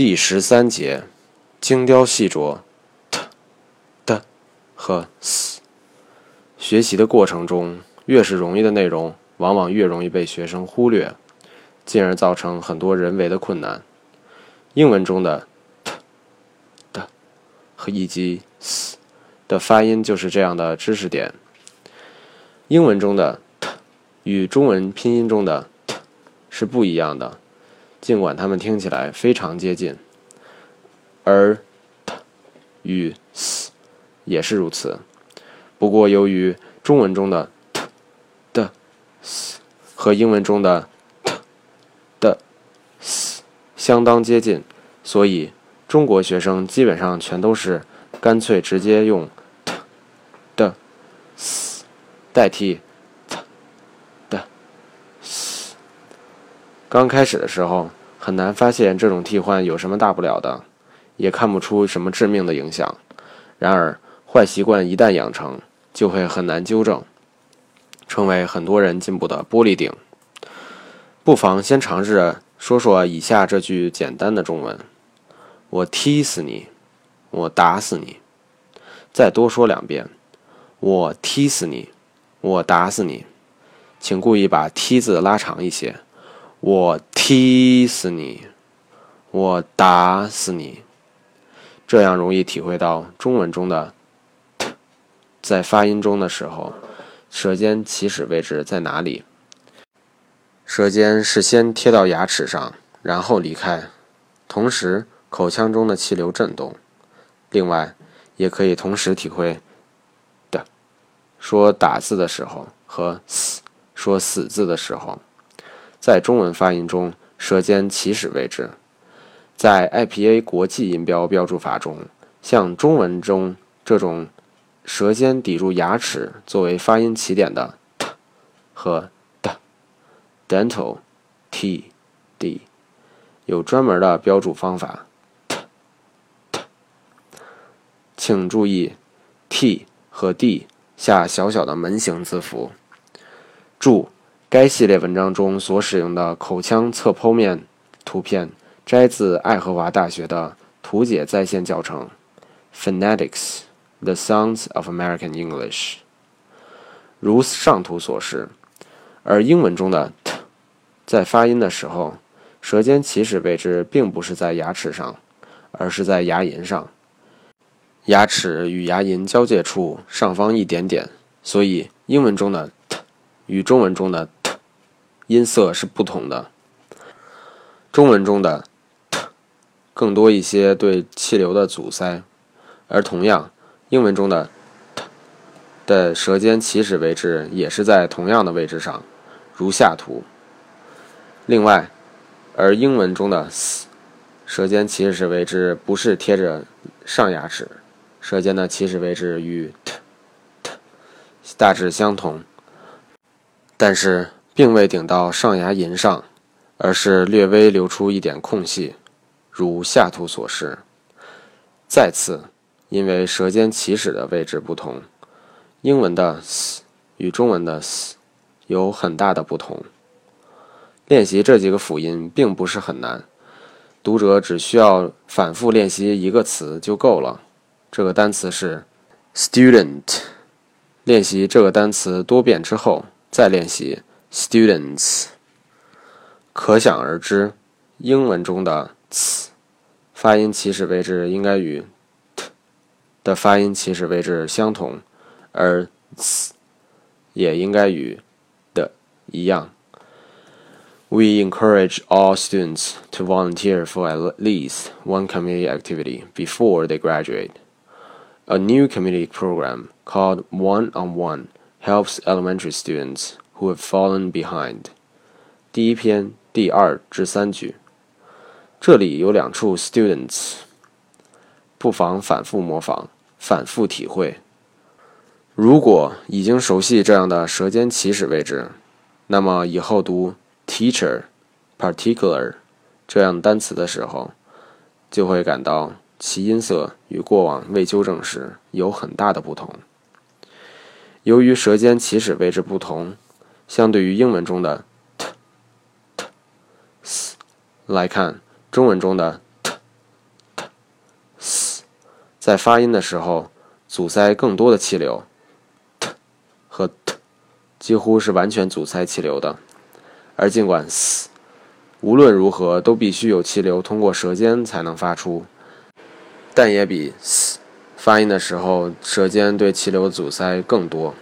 第十三节，精雕细琢，t、的和 s。学习的过程中，越是容易的内容，往往越容易被学生忽略，进而造成很多人为的困难。英文中的 t、的和以及 s 的发音就是这样的知识点。英文中的 t 与中文拼音中的 t 是不一样的。尽管它们听起来非常接近，而 t 与 s 也是如此。不过，由于中文中的 t 的 s 和英文中的 t 的 s 相当接近，所以中国学生基本上全都是干脆直接用 t 的 s 代替。刚开始的时候，很难发现这种替换有什么大不了的，也看不出什么致命的影响。然而，坏习惯一旦养成，就会很难纠正，成为很多人进步的玻璃顶。不妨先尝试说说以下这句简单的中文：“我踢死你，我打死你。”再多说两遍：“我踢死你，我打死你。”请故意把“踢”字拉长一些。我踢死你，我打死你，这样容易体会到中文中的 “t” 在发音中的时候，舌尖起始位置在哪里？舌尖是先贴到牙齿上，然后离开，同时口腔中的气流震动。另外，也可以同时体会的说打字的时候和死说死字的时候。在中文发音中，舌尖起始位置，在 IPA 国际音标标注法中，像中文中这种舌尖抵住牙齿作为发音起点的 t 和 d，dental t d，有专门的标注方法。t t，请注意 t 和 d 下小小的门形字符。注。该系列文章中所使用的口腔侧剖面图片摘自爱荷华大学的图解在线教程《Phonetics: The Sounds of American English》。如上图所示，而英文中的 “t” 在发音的时候，舌尖起始位置并不是在牙齿上，而是在牙龈上，牙齿与牙龈交界处上方一点点，所以英文中的 “t” 与中文中的。音色是不同的。中文中的 “t” 更多一些对气流的阻塞，而同样，英文中的 “t” 的舌尖起始位置也是在同样的位置上，如下图。另外，而英文中的 “s” 舌尖起始位置不是贴着上牙齿，舌尖的起始位置与 “t” t 大致相同，但是。并未顶到上牙龈上，而是略微留出一点空隙，如下图所示。再次，因为舌尖起始的位置不同，英文的 “s” 与中文的 “s” 有很大的不同。练习这几个辅音并不是很难，读者只需要反复练习一个词就够了。这个单词是 “student”。练习这个单词多遍之后，再练习。Students，可想而知，英文中的 “ts” 发音起始位置应该与 “t” 的发音起始位置相同，而 “ts” 也应该与的一样。We encourage all students to volunteer for at least one community activity before they graduate. A new community program called One on One helps elementary students who have fallen behind。第一篇第二至三句，这里有两处 students，不妨反复模仿，反复体会。如果已经熟悉这样的舌尖起始位置，那么以后读 teacher、particular 这样单词的时候，就会感到其音色与过往未纠正时有很大的不同。由于舌尖起始位置不同。相对于英文中的 t、t、s 来看，中文中的 t t s、在发音的时候阻塞更多的气流，t 和 t 几乎是完全阻塞气流的。而尽管 s 无论如何都必须有气流通过舌尖才能发出，但也比 s 发音的时候舌尖对气流阻塞更多。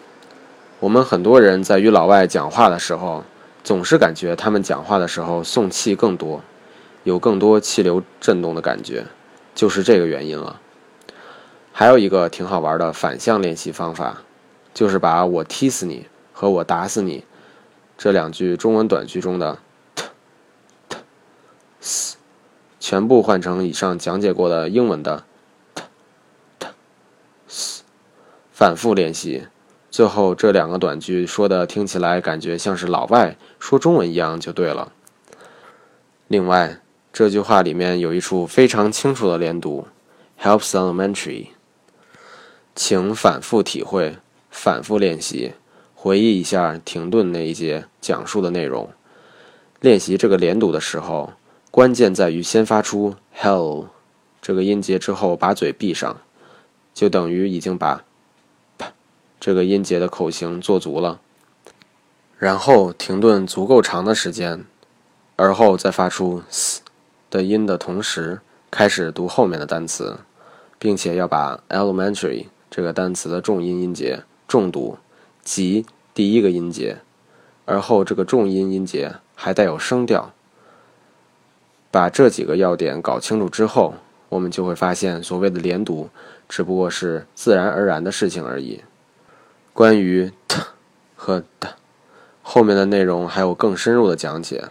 我们很多人在与老外讲话的时候，总是感觉他们讲话的时候送气更多，有更多气流震动的感觉，就是这个原因了。还有一个挺好玩的反向练习方法，就是把我踢死你和我打死你这两句中文短句中的 t t s 全部换成以上讲解过的英文的 t t s，反复练习。最后这两个短句说的听起来感觉像是老外说中文一样就对了。另外，这句话里面有一处非常清楚的连读，helps elementary。请反复体会，反复练习，回忆一下停顿那一节讲述的内容。练习这个连读的时候，关键在于先发出 hell 这个音节之后把嘴闭上，就等于已经把。这个音节的口型做足了，然后停顿足够长的时间，而后再发出 s 的音的同时，开始读后面的单词，并且要把 elementary 这个单词的重音音节重读，即第一个音节，而后这个重音音节还带有声调。把这几个要点搞清楚之后，我们就会发现，所谓的连读只不过是自然而然的事情而已。关于 t 和 d 后面的内容还有更深入的讲解。